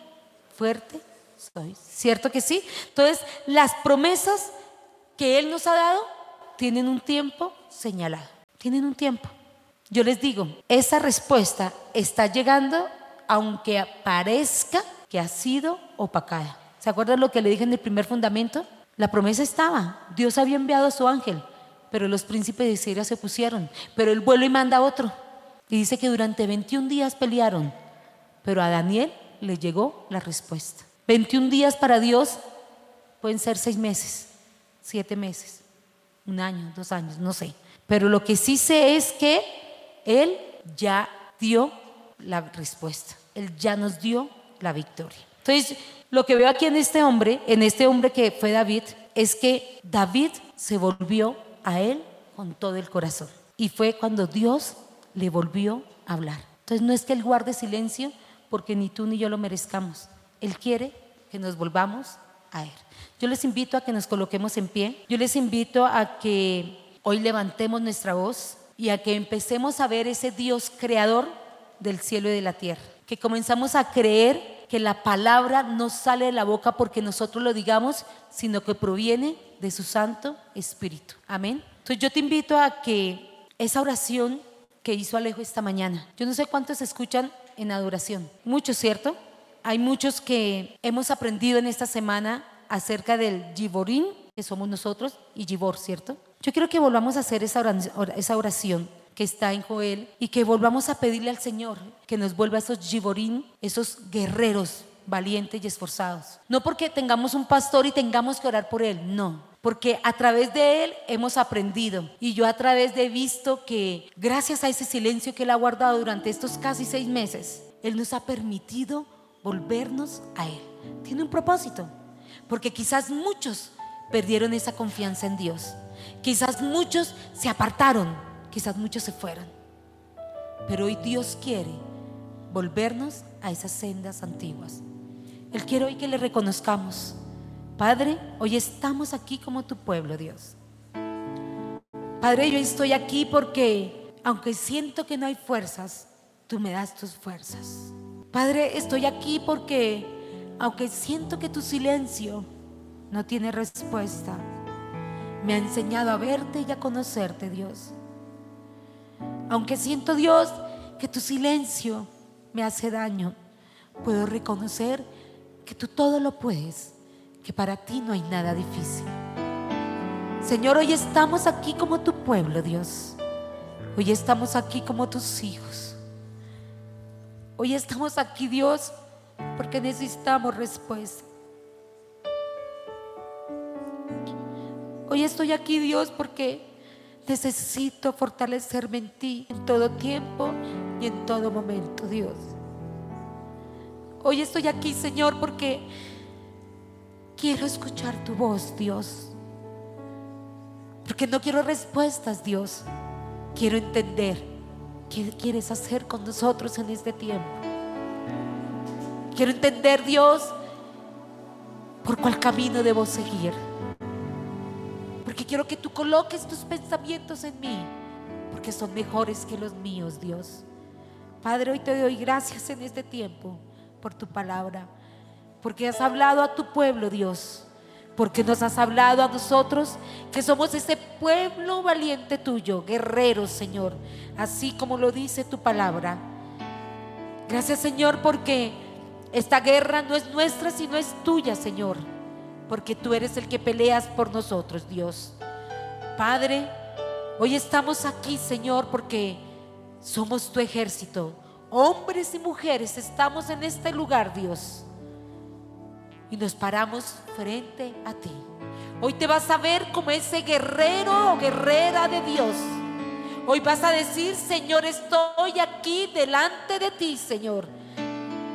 fuerte soy. ¿Cierto que sí? Entonces, las promesas que Él nos ha dado tienen un tiempo señalado. Tienen un tiempo. Yo les digo, esa respuesta está llegando aunque parezca que ha sido opacada. ¿Se acuerdan lo que le dije en el primer fundamento? La promesa estaba. Dios había enviado a su ángel, pero los príncipes de Siria se pusieron. Pero él vuelve y manda otro. Y dice que durante 21 días pelearon, pero a Daniel le llegó la respuesta. 21 días para Dios pueden ser seis meses, siete meses, un año, dos años, no sé. Pero lo que sí sé es que Él ya dio la respuesta. Él ya nos dio la victoria. Entonces, lo que veo aquí en este hombre, en este hombre que fue David, es que David se volvió a Él con todo el corazón. Y fue cuando Dios le volvió a hablar. Entonces, no es que Él guarde silencio porque ni tú ni yo lo merezcamos. Él quiere que nos volvamos a Él. Yo les invito a que nos coloquemos en pie. Yo les invito a que hoy levantemos nuestra voz y a que empecemos a ver ese Dios creador del cielo y de la tierra. Que comenzamos a creer que la palabra no sale de la boca porque nosotros lo digamos, sino que proviene de su Santo Espíritu. Amén. Entonces yo te invito a que esa oración que hizo Alejo esta mañana, yo no sé cuántos escuchan en adoración, muchos, ¿cierto? Hay muchos que hemos aprendido en esta semana acerca del Giborín, que somos nosotros, y Gibor, ¿cierto? Yo quiero que volvamos a hacer esa oración que está en Joel y que volvamos a pedirle al Señor que nos vuelva esos Giborín, esos guerreros valientes y esforzados. No porque tengamos un pastor y tengamos que orar por él, no. Porque a través de él hemos aprendido y yo a través de he visto que gracias a ese silencio que él ha guardado durante estos casi seis meses, él nos ha permitido volvernos a Él. Tiene un propósito, porque quizás muchos perdieron esa confianza en Dios. Quizás muchos se apartaron, quizás muchos se fueron. Pero hoy Dios quiere volvernos a esas sendas antiguas. Él quiere hoy que le reconozcamos. Padre, hoy estamos aquí como tu pueblo, Dios. Padre, yo estoy aquí porque aunque siento que no hay fuerzas, tú me das tus fuerzas. Padre, estoy aquí porque aunque siento que tu silencio no tiene respuesta, me ha enseñado a verte y a conocerte, Dios. Aunque siento, Dios, que tu silencio me hace daño, puedo reconocer que tú todo lo puedes, que para ti no hay nada difícil. Señor, hoy estamos aquí como tu pueblo, Dios. Hoy estamos aquí como tus hijos. Hoy estamos aquí, Dios, porque necesitamos respuesta. Hoy estoy aquí, Dios, porque necesito fortalecerme en ti en todo tiempo y en todo momento, Dios. Hoy estoy aquí, Señor, porque quiero escuchar tu voz, Dios. Porque no quiero respuestas, Dios. Quiero entender ¿Qué quieres hacer con nosotros en este tiempo? Quiero entender, Dios, por cuál camino debo seguir. Quiero que tú coloques tus pensamientos en mí, porque son mejores que los míos, Dios. Padre, hoy te doy gracias en este tiempo por tu palabra, porque has hablado a tu pueblo, Dios porque nos has hablado a nosotros que somos ese pueblo valiente tuyo, guerreros, Señor, así como lo dice tu palabra. Gracias, Señor, porque esta guerra no es nuestra, sino es tuya, Señor, porque tú eres el que peleas por nosotros, Dios. Padre, hoy estamos aquí, Señor, porque somos tu ejército. Hombres y mujeres estamos en este lugar, Dios y nos paramos frente a ti. Hoy te vas a ver como ese guerrero o guerrera de Dios. Hoy vas a decir, Señor, estoy aquí delante de ti, Señor.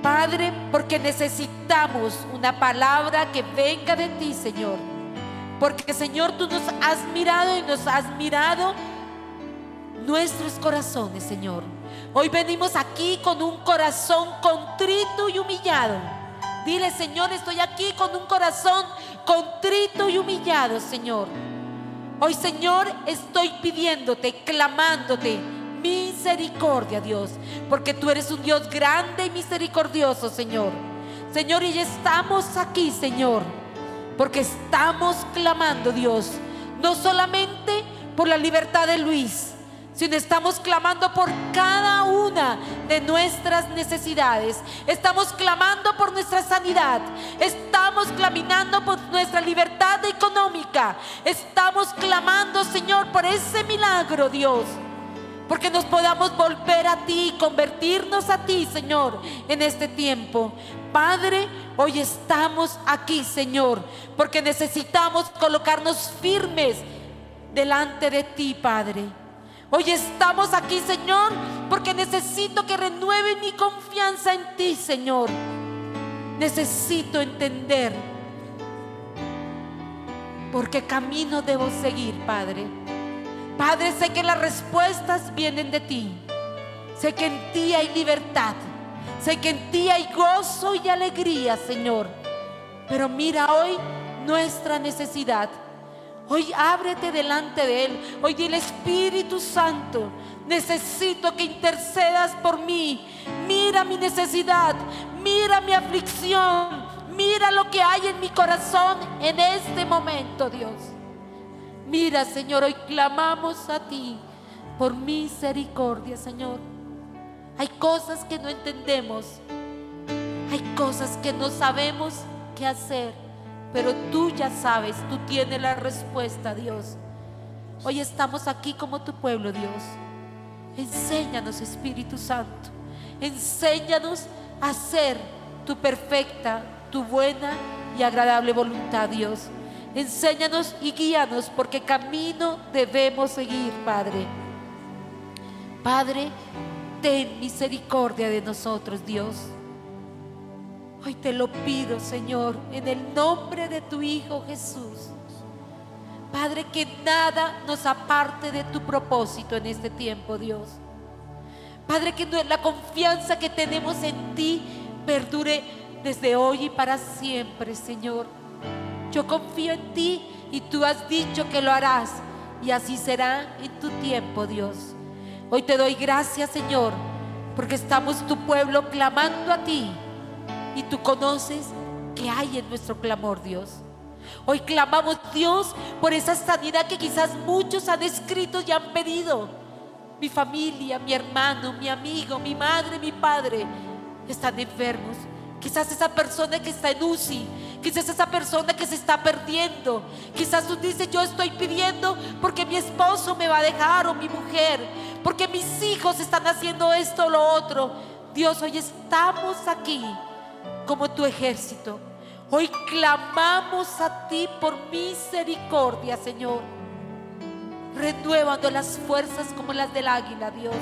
Padre, porque necesitamos una palabra que venga de ti, Señor. Porque, Señor, tú nos has mirado y nos has mirado nuestros corazones, Señor. Hoy venimos aquí con un corazón contrito y humillado Dile, Señor, estoy aquí con un corazón contrito y humillado, Señor. Hoy, Señor, estoy pidiéndote, clamándote misericordia, Dios, porque tú eres un Dios grande y misericordioso, Señor. Señor, y estamos aquí, Señor, porque estamos clamando, Dios, no solamente por la libertad de Luis, sino estamos clamando por cada una de nuestras necesidades. Estamos clamando por nuestra sanidad. Estamos clamando por nuestra libertad económica. Estamos clamando, Señor, por ese milagro, Dios. Porque nos podamos volver a ti, convertirnos a ti, Señor, en este tiempo. Padre, hoy estamos aquí, Señor, porque necesitamos colocarnos firmes delante de ti, Padre. Hoy estamos aquí, Señor, porque necesito que renueve mi confianza en ti, Señor. Necesito entender por qué camino debo seguir, Padre. Padre, sé que las respuestas vienen de ti. Sé que en ti hay libertad. Sé que en ti hay gozo y alegría, Señor. Pero mira hoy nuestra necesidad. Hoy ábrete delante de Él. Hoy dile Espíritu Santo, necesito que intercedas por mí. Mira mi necesidad, mira mi aflicción, mira lo que hay en mi corazón en este momento, Dios. Mira, Señor, hoy clamamos a ti por misericordia, Señor. Hay cosas que no entendemos. Hay cosas que no sabemos qué hacer pero tú ya sabes, tú tienes la respuesta, Dios. Hoy estamos aquí como tu pueblo, Dios. Enséñanos, Espíritu Santo. Enséñanos a hacer tu perfecta, tu buena y agradable voluntad, Dios. Enséñanos y guíanos porque camino debemos seguir, Padre. Padre, ten misericordia de nosotros, Dios. Hoy te lo pido, Señor, en el nombre de tu Hijo Jesús. Padre, que nada nos aparte de tu propósito en este tiempo, Dios. Padre, que la confianza que tenemos en ti perdure desde hoy y para siempre, Señor. Yo confío en ti y tú has dicho que lo harás y así será en tu tiempo, Dios. Hoy te doy gracias, Señor, porque estamos tu pueblo clamando a ti y tú conoces qué hay en nuestro clamor, Dios. Hoy clamamos, Dios, por esa sanidad que quizás muchos han escrito y han pedido. Mi familia, mi hermano, mi amigo, mi madre, mi padre están enfermos. Quizás esa persona que está en UCI, quizás esa persona que se está perdiendo. Quizás tú dices, yo estoy pidiendo porque mi esposo me va a dejar o mi mujer, porque mis hijos están haciendo esto o lo otro. Dios, hoy estamos aquí como tu ejército. Hoy clamamos a ti por misericordia, Señor. Renuevando las fuerzas como las del águila, Dios.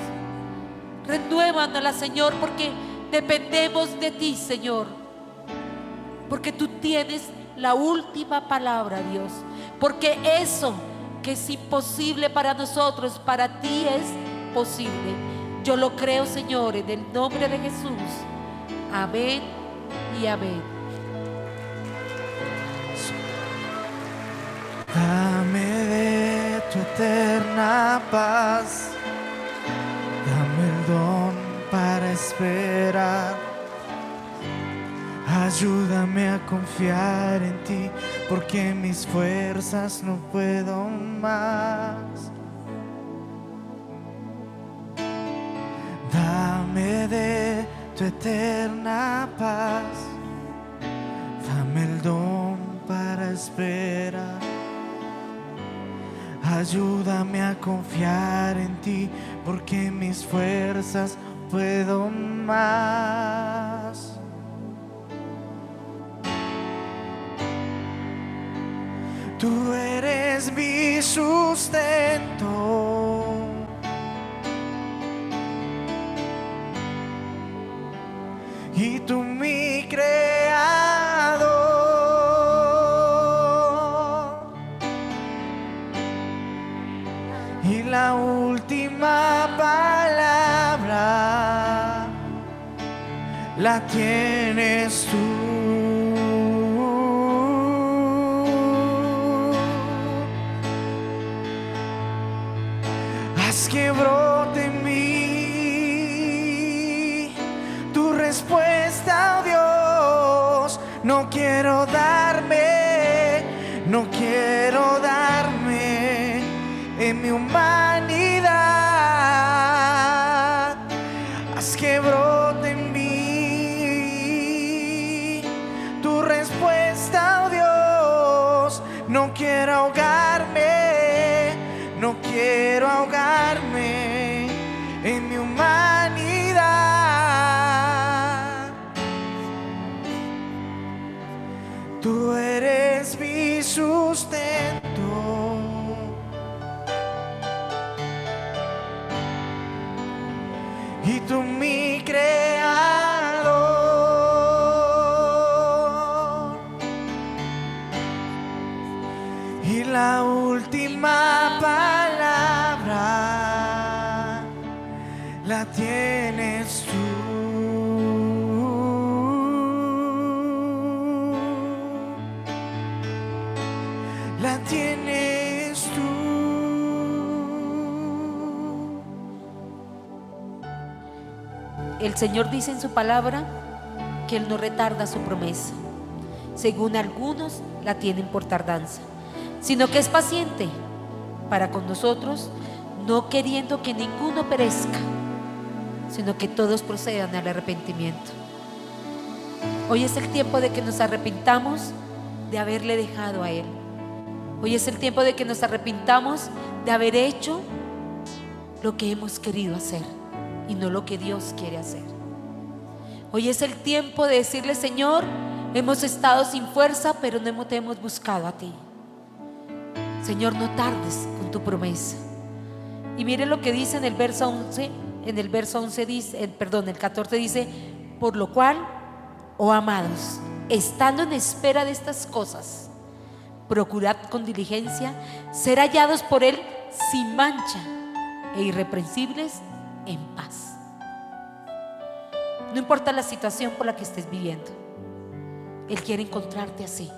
Renuévanoslas, Señor, porque dependemos de ti, Señor. Porque tú tienes la última palabra, Dios. Porque eso que es imposible para nosotros, para ti es posible. Yo lo creo, Señor, en el nombre de Jesús. Amén y amén. Dame de tu eterna paz, dame el don para esperar. Ayúdame a confiar en ti, porque mis fuerzas no puedo más. Dame de tu eterna paz, dame el don para esperar. Ayúdame a confiar en ti, porque mis fuerzas puedo más. Tú eres mi sustento. Y tú mi creador. Y la última palabra la tienes tú. Haz que brote mí. Tu respuesta, El Señor dice en su palabra que Él no retarda su promesa. Según algunos la tienen por tardanza, sino que es paciente para con nosotros, no queriendo que ninguno perezca, sino que todos procedan al arrepentimiento. Hoy es el tiempo de que nos arrepintamos de haberle dejado a Él. Hoy es el tiempo de que nos arrepintamos de haber hecho lo que hemos querido hacer y no lo que Dios quiere hacer. Hoy es el tiempo de decirle, Señor, hemos estado sin fuerza, pero no te hemos buscado a ti. Señor, no tardes con tu promesa. Y mire lo que dice en el verso 11, en el verso 11 dice, perdón, el 14 dice, por lo cual, oh amados, estando en espera de estas cosas, procurad con diligencia ser hallados por Él sin mancha e irreprensibles en paz. No importa la situación por la que estés viviendo, Él quiere encontrarte así.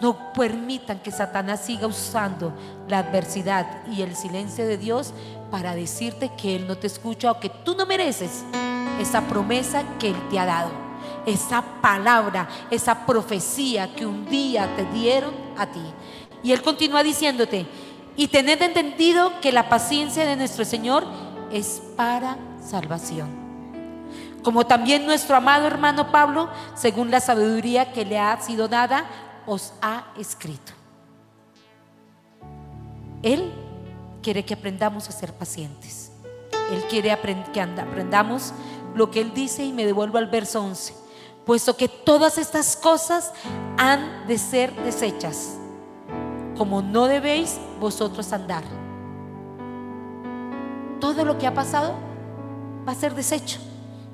No permitan que Satanás siga usando la adversidad y el silencio de Dios para decirte que Él no te escucha o que tú no mereces esa promesa que Él te ha dado, esa palabra, esa profecía que un día te dieron a ti. Y Él continúa diciéndote, y tened entendido que la paciencia de nuestro Señor es para salvación. Como también nuestro amado hermano Pablo, según la sabiduría que le ha sido dada, os ha escrito. Él quiere que aprendamos a ser pacientes. Él quiere que aprendamos lo que Él dice y me devuelvo al verso 11. Puesto que todas estas cosas han de ser desechas, como no debéis vosotros andar. Todo lo que ha pasado va a ser desecho,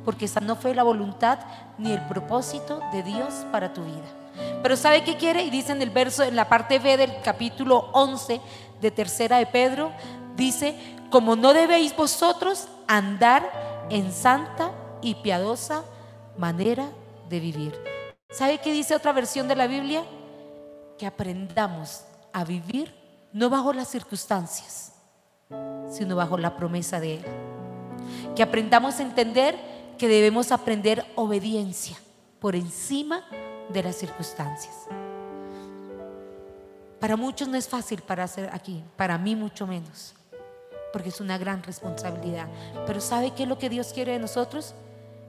porque esa no fue la voluntad ni el propósito de Dios para tu vida. Pero ¿sabe qué quiere? Y dice en el verso, en la parte B del capítulo 11 de tercera de Pedro, dice, como no debéis vosotros andar en santa y piadosa manera de vivir. ¿Sabe qué dice otra versión de la Biblia? Que aprendamos a vivir no bajo las circunstancias, sino bajo la promesa de Él. Que aprendamos a entender que debemos aprender obediencia por encima de las circunstancias. Para muchos no es fácil para hacer aquí, para mí mucho menos, porque es una gran responsabilidad. Pero ¿sabe qué es lo que Dios quiere de nosotros?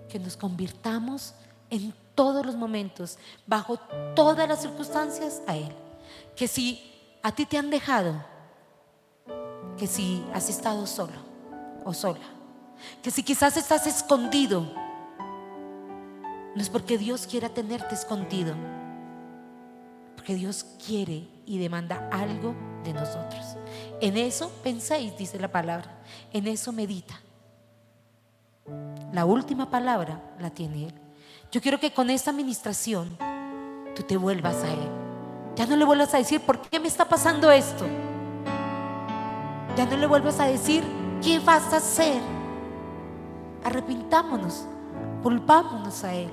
Que nos convirtamos en todos los momentos, bajo todas las circunstancias, a Él. Que si a ti te han dejado, que si has estado solo o sola, que si quizás estás escondido, no es porque Dios quiera tenerte escondido, porque Dios quiere y demanda algo de nosotros. En eso penséis, dice la palabra, en eso medita. La última palabra la tiene Él. Yo quiero que con esta administración tú te vuelvas a Él. Ya no le vuelvas a decir, ¿por qué me está pasando esto? Ya no le vuelvas a decir, ¿qué vas a hacer? Arrepintámonos, volvámonos a Él,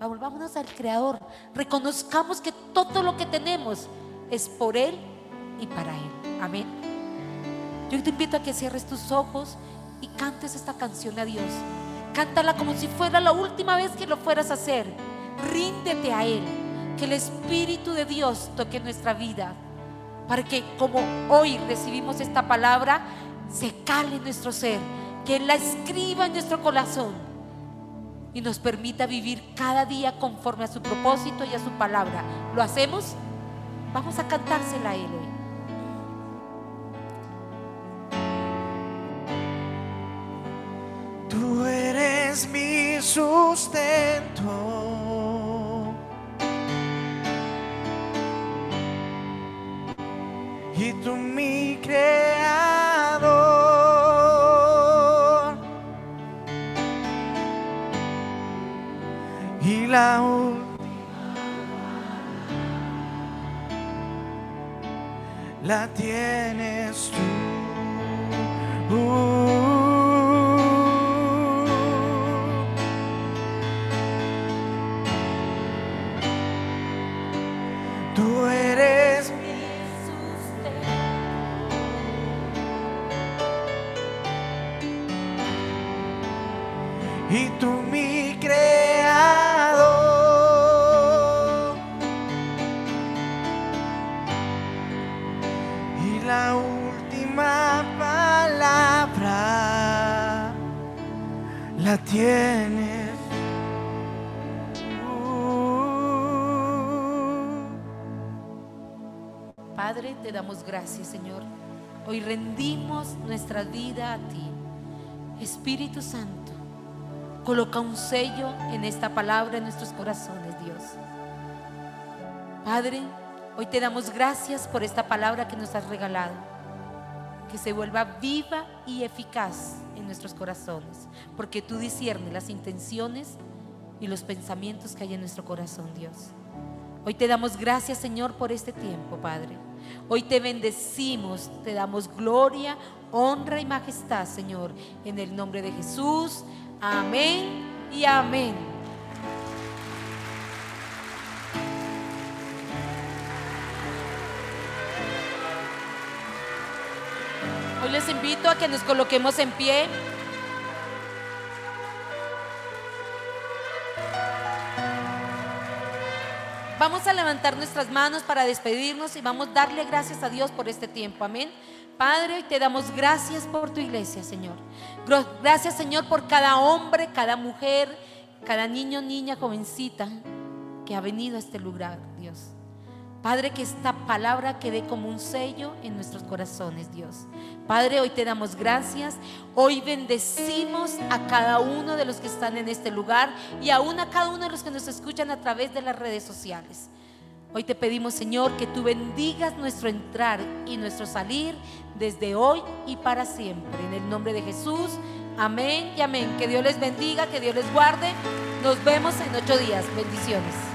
volvámonos al Creador, reconozcamos que todo lo que tenemos es por Él y para Él. Amén. Yo te invito a que cierres tus ojos y cantes esta canción a Dios. Cántala como si fuera la última vez que lo fueras a hacer. Ríndete a Él. Que el Espíritu de Dios toque nuestra vida. Para que como hoy recibimos esta palabra, se cale en nuestro ser. Que Él la escriba en nuestro corazón. Y nos permita vivir cada día conforme a su propósito y a su palabra. ¿Lo hacemos? Vamos a cantársela a Él. Tú eres mi sustento. Tú mi creador. Y la última la tienes tú. Tú tienes. Padre, te damos gracias, Señor. Hoy rendimos nuestra vida a ti. Espíritu Santo, coloca un sello en esta palabra en nuestros corazones, Dios. Padre, hoy te damos gracias por esta palabra que nos has regalado. Que se vuelva viva y eficaz en nuestros corazones. Porque tú disiernes las intenciones y los pensamientos que hay en nuestro corazón, Dios. Hoy te damos gracias, Señor, por este tiempo, Padre. Hoy te bendecimos, te damos gloria, honra y majestad, Señor, en el nombre de Jesús. Amén y amén. Invito a que nos coloquemos en pie. Vamos a levantar nuestras manos para despedirnos y vamos a darle gracias a Dios por este tiempo. Amén. Padre, te damos gracias por tu iglesia, Señor. Gracias, Señor, por cada hombre, cada mujer, cada niño, niña, jovencita que ha venido a este lugar, Dios. Padre, que esta palabra quede como un sello en nuestros corazones, Dios. Padre, hoy te damos gracias. Hoy bendecimos a cada uno de los que están en este lugar y aún a cada uno de los que nos escuchan a través de las redes sociales. Hoy te pedimos, Señor, que tú bendigas nuestro entrar y nuestro salir desde hoy y para siempre. En el nombre de Jesús, amén y amén. Que Dios les bendiga, que Dios les guarde. Nos vemos en ocho días. Bendiciones.